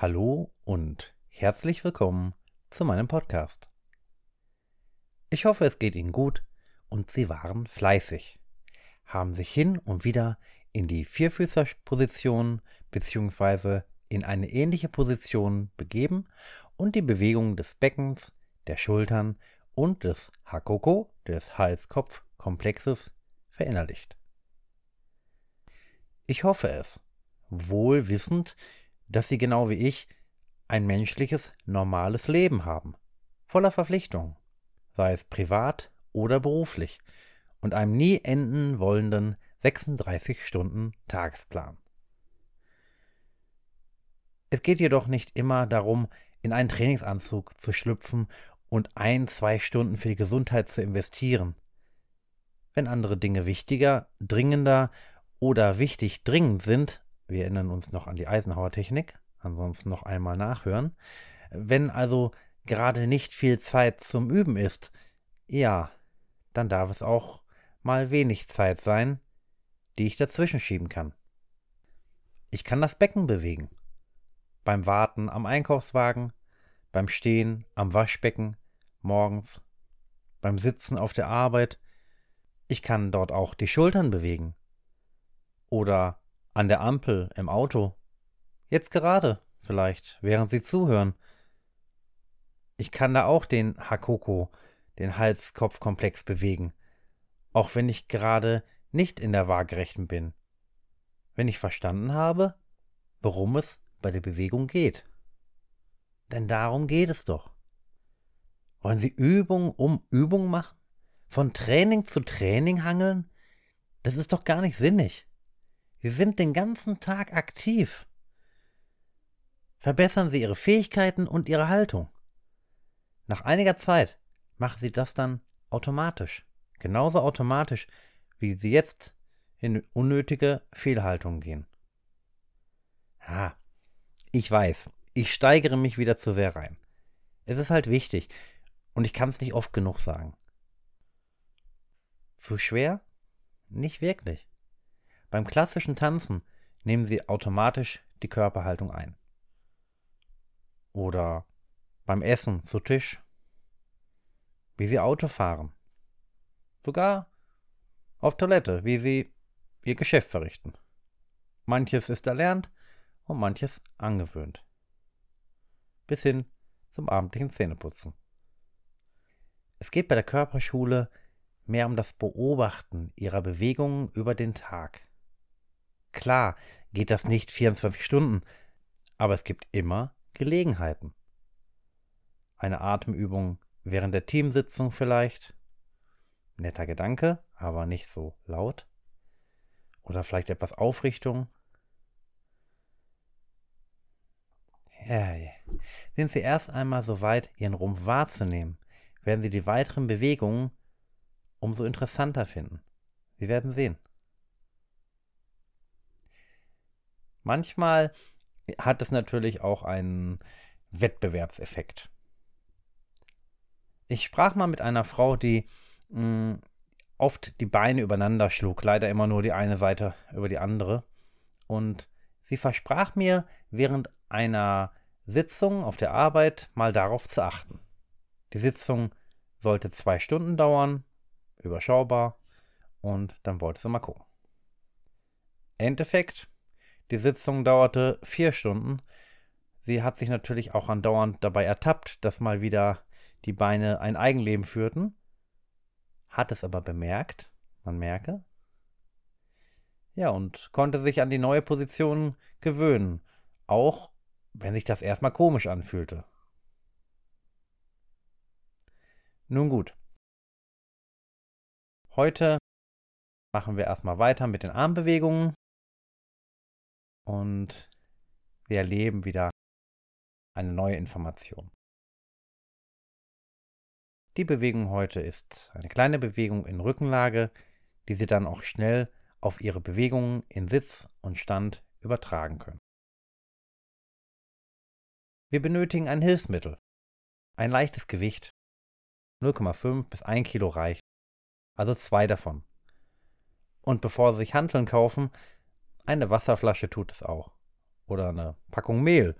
Hallo und herzlich willkommen zu meinem Podcast. Ich hoffe, es geht Ihnen gut und Sie waren fleißig, haben sich hin und wieder in die Vierfüßerposition bzw. in eine ähnliche Position begeben und die Bewegungen des Beckens, der Schultern und des Hakoko, des Hals-Kopf-Komplexes, verinnerlicht. Ich hoffe es, wohl wissend, dass sie genau wie ich ein menschliches, normales Leben haben, voller Verpflichtungen, sei es privat oder beruflich, und einem nie enden wollenden 36 Stunden Tagesplan. Es geht jedoch nicht immer darum, in einen Trainingsanzug zu schlüpfen und ein, zwei Stunden für die Gesundheit zu investieren. Wenn andere Dinge wichtiger, dringender oder wichtig dringend sind, wir erinnern uns noch an die Eisenhower-Technik, ansonsten noch einmal nachhören. Wenn also gerade nicht viel Zeit zum Üben ist, ja, dann darf es auch mal wenig Zeit sein, die ich dazwischen schieben kann. Ich kann das Becken bewegen. Beim Warten am Einkaufswagen, beim Stehen am Waschbecken, morgens, beim Sitzen auf der Arbeit. Ich kann dort auch die Schultern bewegen. Oder an der Ampel, im Auto. Jetzt gerade, vielleicht, während Sie zuhören. Ich kann da auch den Hakoko, den Hals-Kopf-Komplex bewegen, auch wenn ich gerade nicht in der Waagerechten bin. Wenn ich verstanden habe, worum es bei der Bewegung geht. Denn darum geht es doch. Wollen Sie Übung um Übung machen? Von Training zu Training hangeln? Das ist doch gar nicht sinnig. Sie sind den ganzen Tag aktiv. Verbessern Sie Ihre Fähigkeiten und Ihre Haltung. Nach einiger Zeit machen Sie das dann automatisch. Genauso automatisch, wie Sie jetzt in unnötige Fehlhaltungen gehen. Ja, ich weiß, ich steigere mich wieder zu sehr rein. Es ist halt wichtig und ich kann es nicht oft genug sagen. Zu schwer? Nicht wirklich. Beim klassischen Tanzen nehmen Sie automatisch die Körperhaltung ein. Oder beim Essen zu Tisch. Wie Sie Auto fahren. Sogar auf Toilette, wie Sie Ihr Geschäft verrichten. Manches ist erlernt und manches angewöhnt. Bis hin zum abendlichen Zähneputzen. Es geht bei der Körperschule mehr um das Beobachten ihrer Bewegungen über den Tag. Klar geht das nicht 24 Stunden, aber es gibt immer Gelegenheiten. Eine Atemübung während der Teamsitzung vielleicht. Netter Gedanke, aber nicht so laut. Oder vielleicht etwas Aufrichtung. Sind Sie erst einmal so weit, Ihren Rumpf wahrzunehmen, werden Sie die weiteren Bewegungen umso interessanter finden. Sie werden sehen. Manchmal hat es natürlich auch einen Wettbewerbseffekt. Ich sprach mal mit einer Frau, die mh, hm, oft die Beine übereinander schlug, leider immer nur die eine Seite über die andere. Und sie versprach mir während einer Sitzung auf der Arbeit mal darauf zu achten. Die Sitzung sollte zwei Stunden dauern, überschaubar, und dann wollte sie mal gucken. Endeffekt die Sitzung dauerte vier Stunden. Sie hat sich natürlich auch andauernd dabei ertappt, dass mal wieder die Beine ein Eigenleben führten, hat es aber bemerkt, man merke, ja, und konnte sich an die neue Position gewöhnen, auch wenn sich das erstmal komisch anfühlte. Nun gut. Heute machen wir erstmal weiter mit den Armbewegungen und wir erleben wieder eine neue Information. Die Bewegung heute ist eine kleine Bewegung in Rückenlage, die Sie dann auch schnell auf Ihre Bewegungen in Sitz und Stand übertragen können. Wir benötigen ein Hilfsmittel. Ein leichtes Gewicht. 0,5 bis 1 Kilo reicht. Also zwei davon. Und bevor Sie sich Hanteln kaufen, eine Wasserflasche tut es auch. Oder eine Packung Mehl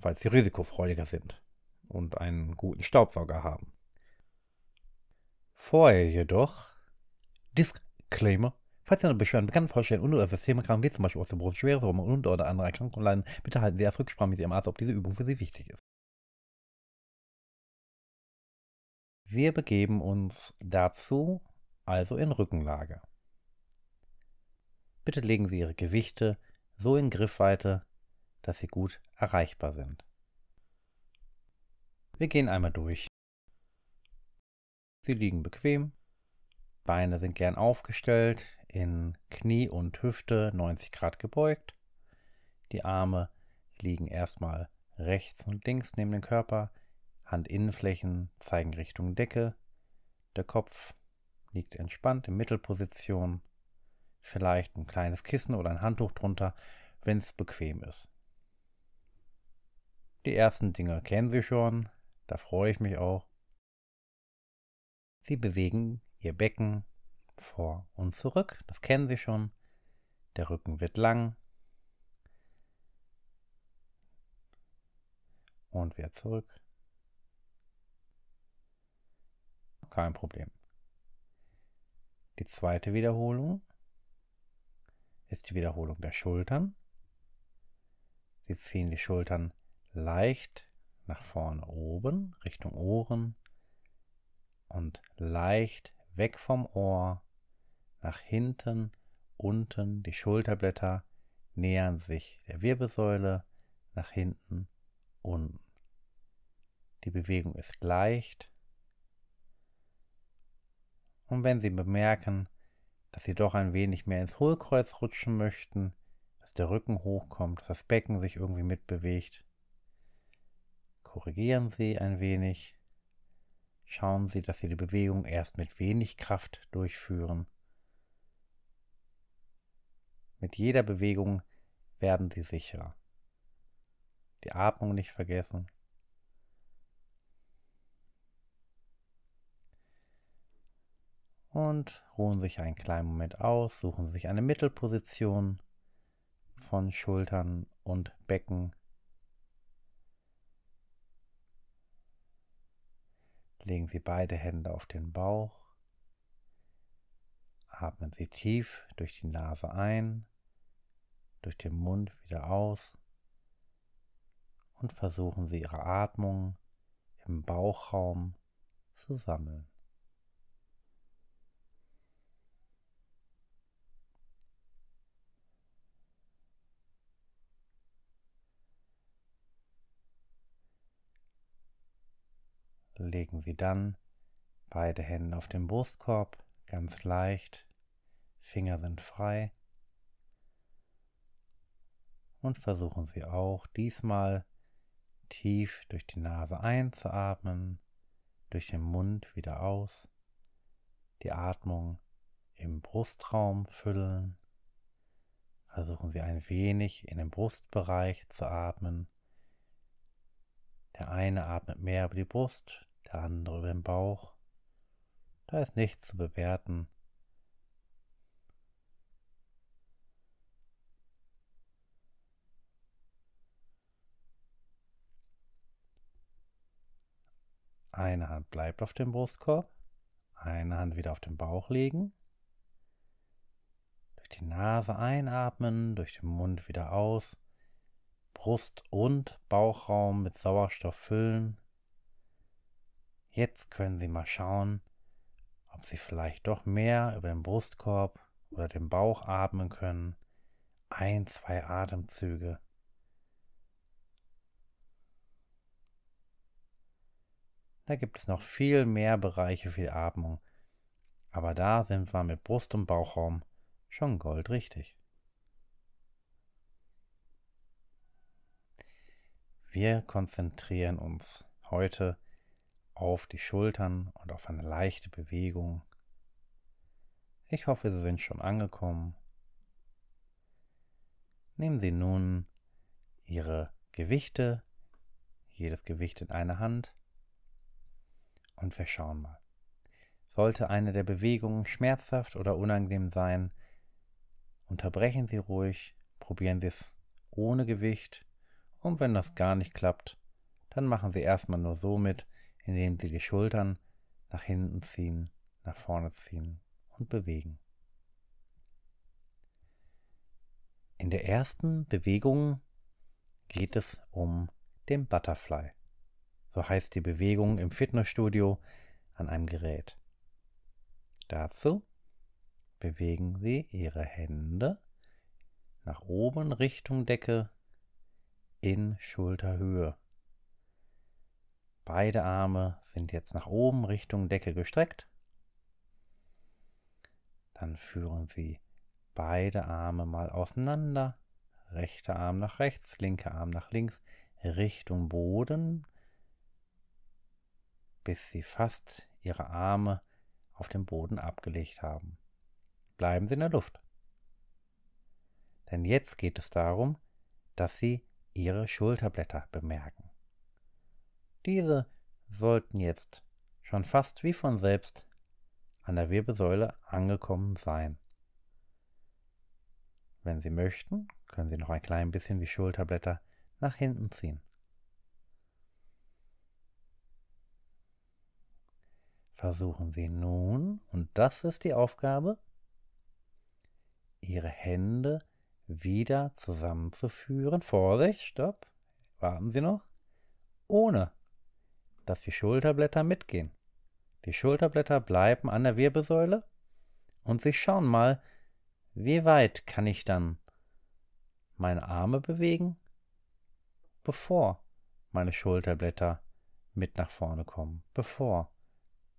falls sie risikofreudiger sind und einen guten Staubsauger haben. Vorher jedoch Disclaimer. Falls Sie eine Beschwerden bekannt vorstellen und oder Systemerkrankungen wie zum Beispiel Osteoporose, schwere und oder andere Erkrankungen leiden, bitte halten Sie erst Rücksprache mit Ihrem Arzt, ob diese Übung für Sie wichtig ist. Wir begeben uns dazu also in Rückenlage. Bitte legen Sie Ihre Gewichte so in Griffweite, dass sie gut erreichbar sind. Wir gehen einmal durch. Sie liegen bequem, Beine sind gern aufgestellt, in Knie und Hüfte 90 Grad gebeugt. Die Arme liegen erstmal rechts und links neben dem Körper, Handinnenflächen zeigen Richtung Decke, der Kopf liegt entspannt in Mittelposition, vielleicht ein kleines Kissen oder ein Handtuch drunter, wenn es bequem ist. Die ersten Dinge kennen Sie schon, da freue ich mich auch. Sie bewegen Ihr Becken vor und zurück, das kennen Sie schon. Der Rücken wird lang. Und wieder zurück. Kein Problem. Die zweite Wiederholung ist die Wiederholung der Schultern. Sie ziehen die Schultern leicht nach vorne oben, Richtung Ohren und leicht weg vom Ohr, nach hinten, unten, die Schulterblätter nähern sich der Wirbelsäule, nach hinten, unten. Die Bewegung ist leicht. Und wenn Sie bemerken, dass Sie doch ein wenig mehr ins Hohlkreuz rutschen möchten, dass der Rücken hochkommt, dass das Becken sich irgendwie mitbewegt, korrigieren Sie ein wenig Schauen Sie, dass Sie die Bewegung erst mit wenig Kraft durchführen. Mit jeder Bewegung werden Sie sicherer. Die Atmung nicht vergessen. Und ruhen sich einen kleinen Moment aus, suchen sich eine Mittelposition von Schultern und Becken Legen Sie beide Hände auf den Bauch. Atmen Sie tief durch die Nase ein, durch den Mund wieder aus und versuchen Sie Ihre Atmung im Bauchraum zu sammeln. Legen Sie dann beide Hände auf den Brustkorb, ganz leicht, Finger sind frei und versuchen Sie auch diesmal tief durch die Nase einzuatmen, durch den Mund wieder aus, die Atmung im Brustraum füllen. Versuchen Sie ein wenig in den Brustbereich zu atmen. Der eine atmet mehr über die Brust, der andere über den Bauch. Da ist nichts zu bewerten. Eine Hand bleibt auf dem Brustkorb, eine Hand wieder auf den Bauch legen. Durch die Nase einatmen, durch den Mund wieder aus. Brust- und Bauchraum mit Sauerstoff füllen. Jetzt können Sie mal schauen, ob Sie vielleicht doch mehr über den Brustkorb oder den Bauch atmen können. Ein, zwei Atemzüge. Da gibt es noch viel mehr Bereiche für die Atmung. Aber da sind wir mit Brust- und Bauchraum schon goldrichtig. Wir konzentrieren uns heute auf die Schultern und auf eine leichte Bewegung. Ich hoffe, Sie sind schon angekommen. Nehmen Sie nun Ihre Gewichte, jedes Gewicht in eine Hand und wir schauen mal. Sollte eine der Bewegungen schmerzhaft oder unangenehm sein, unterbrechen Sie ruhig, probieren Sie es ohne Gewicht Und wenn das gar nicht klappt, dann machen Sie erstmal nur so mit, indem Sie die Schultern nach hinten ziehen, nach vorne ziehen und bewegen. In der ersten Bewegung geht es um den Butterfly. So heißt die Bewegung im Fitnessstudio an einem Gerät. Dazu bewegen Sie Ihre Hände nach oben Richtung Decke in Schulterhöhe. Beide Arme sind jetzt nach oben Richtung Decke gestreckt. Dann führen Sie beide Arme mal auseinander. Rechter Arm nach rechts, linker Arm nach links, Richtung Boden, bis Sie fast Ihre Arme auf dem Boden abgelegt haben. Bleiben Sie in der Luft. Denn jetzt geht es darum, dass Sie Ihre Schulterblätter bemerken. Diese sollten jetzt schon fast wie von selbst an der Wirbelsäule angekommen sein. Wenn Sie möchten, können Sie noch ein klein bisschen die Schulterblätter nach hinten ziehen. Versuchen Sie nun, und das ist die Aufgabe, Ihre Hände wieder zusammenzuführen. Vorsicht, stopp, warten Sie noch, ohne dass die Schulterblätter mitgehen. Die Schulterblätter bleiben an der Wirbelsäule und Sie schauen mal, wie weit kann ich dann meine Arme bewegen, bevor meine Schulterblätter mit nach vorne kommen, bevor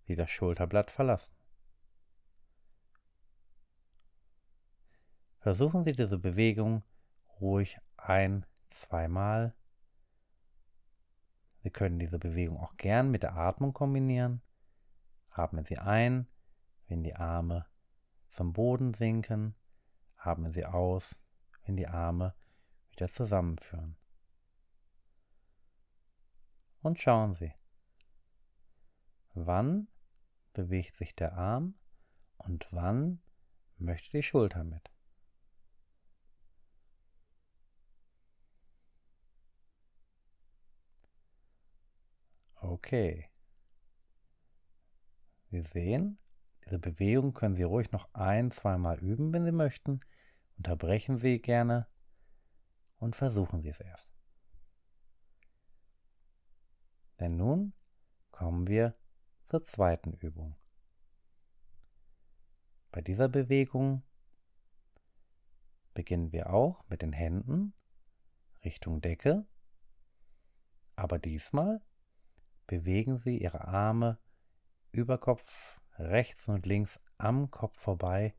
sie das Schulterblatt verlassen. Versuchen Sie diese Bewegung ruhig ein, zweimal wir können diese Bewegung auch gern mit der Atmung kombinieren. Atmen Sie ein, wenn die Arme zum Boden sinken. Atmen Sie aus, wenn die Arme wieder zusammenführen. Und schauen Sie, wann bewegt sich der Arm und wann möchte die Schulter mit. Okay. Sie sehen, diese Bewegung können Sie ruhig noch ein, zweimal üben, wenn Sie möchten. Unterbrechen Sie gerne und versuchen Sie es erst. Denn nun kommen wir zur zweiten Übung. Bei dieser Bewegung beginnen wir auch mit den Händen Richtung Decke, aber diesmal bewegen Sie Ihre Arme über Kopf rechts und links am Kopf vorbei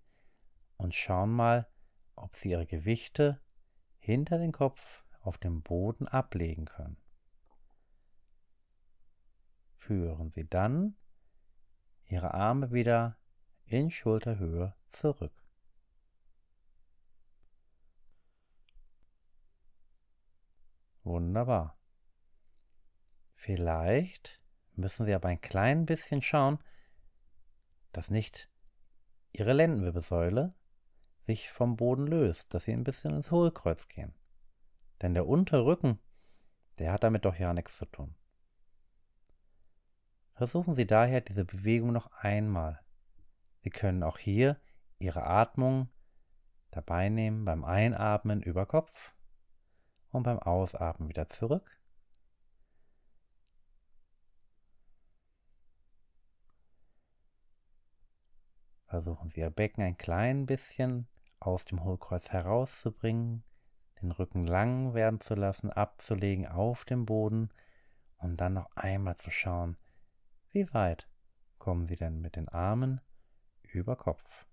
und schauen mal, ob Sie Ihre Gewichte hinter den Kopf auf dem Boden ablegen können. Führen Sie dann Ihre Arme wieder in Schulterhöhe zurück. Wunderbar. Vielleicht müssen Sie aber ein klein bisschen schauen, dass nicht Ihre Lendenwirbelsäule sich vom Boden löst, dass Sie ein bisschen ins Hohlkreuz gehen. Denn der Unterrücken, der hat damit doch ja nichts zu tun. Versuchen Sie daher diese Bewegung noch einmal. Sie können auch hier Ihre Atmung dabei nehmen beim Einatmen über Kopf und beim Ausatmen wieder zurück. Versuchen Sie Ihr Becken ein klein bisschen aus dem Hohlkreuz herauszubringen, den Rücken lang werden zu lassen, abzulegen auf dem Boden und dann noch einmal zu schauen, wie weit kommen Sie denn mit den Armen über Kopf.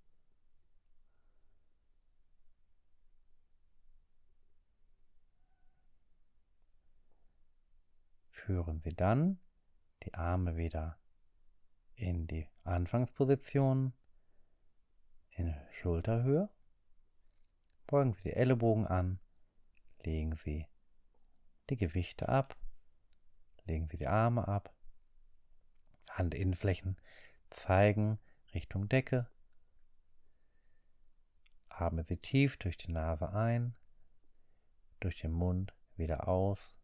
Führen Sie dann die Arme wieder in die Anfangsposition Schulterhöhe. Beugen Sie die Ellenbogen an, legen Sie die Gewichte ab, legen Sie die Arme ab, Handinnenflächen zeigen Richtung Decke. Atmen Sie tief durch die Nase ein, durch den Mund wieder aus.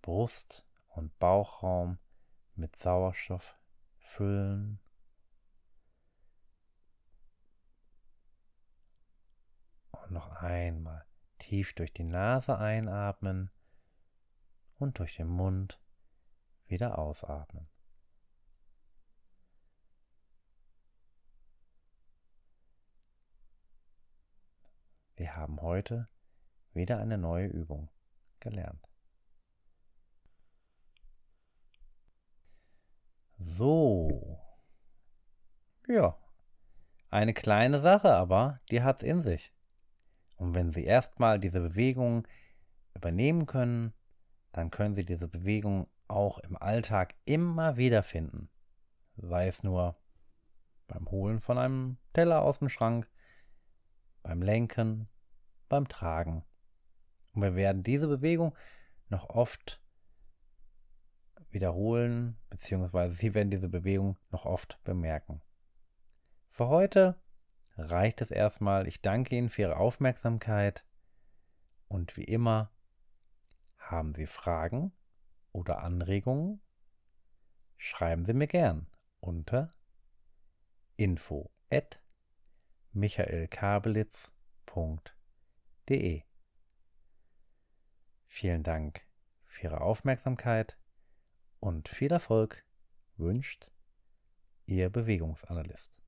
Brust und Bauchraum mit Sauerstoff füllen. Noch einmal tief durch die Nase einatmen und durch den Mund wieder ausatmen. Wir haben heute wieder eine neue Übung gelernt. So. Ja. Eine kleine Sache, aber die hat's in sich. Und wenn Sie erstmal diese Bewegung übernehmen können, dann können Sie diese Bewegung auch im Alltag immer wieder finden. Sei es nur beim Holen von einem Teller aus dem Schrank, beim Lenken, beim Tragen. Und wir werden diese Bewegung noch oft wiederholen, beziehungsweise Sie werden diese Bewegung noch oft bemerken. Für heute reicht es erstmal. Ich danke Ihnen für Ihre Aufmerksamkeit und wie immer, haben Sie Fragen oder Anregungen? Schreiben Sie mir gern unter info at michaelkabelitz.de. Vielen Dank für Ihre Aufmerksamkeit und viel Erfolg wünscht Ihr Bewegungsanalyst.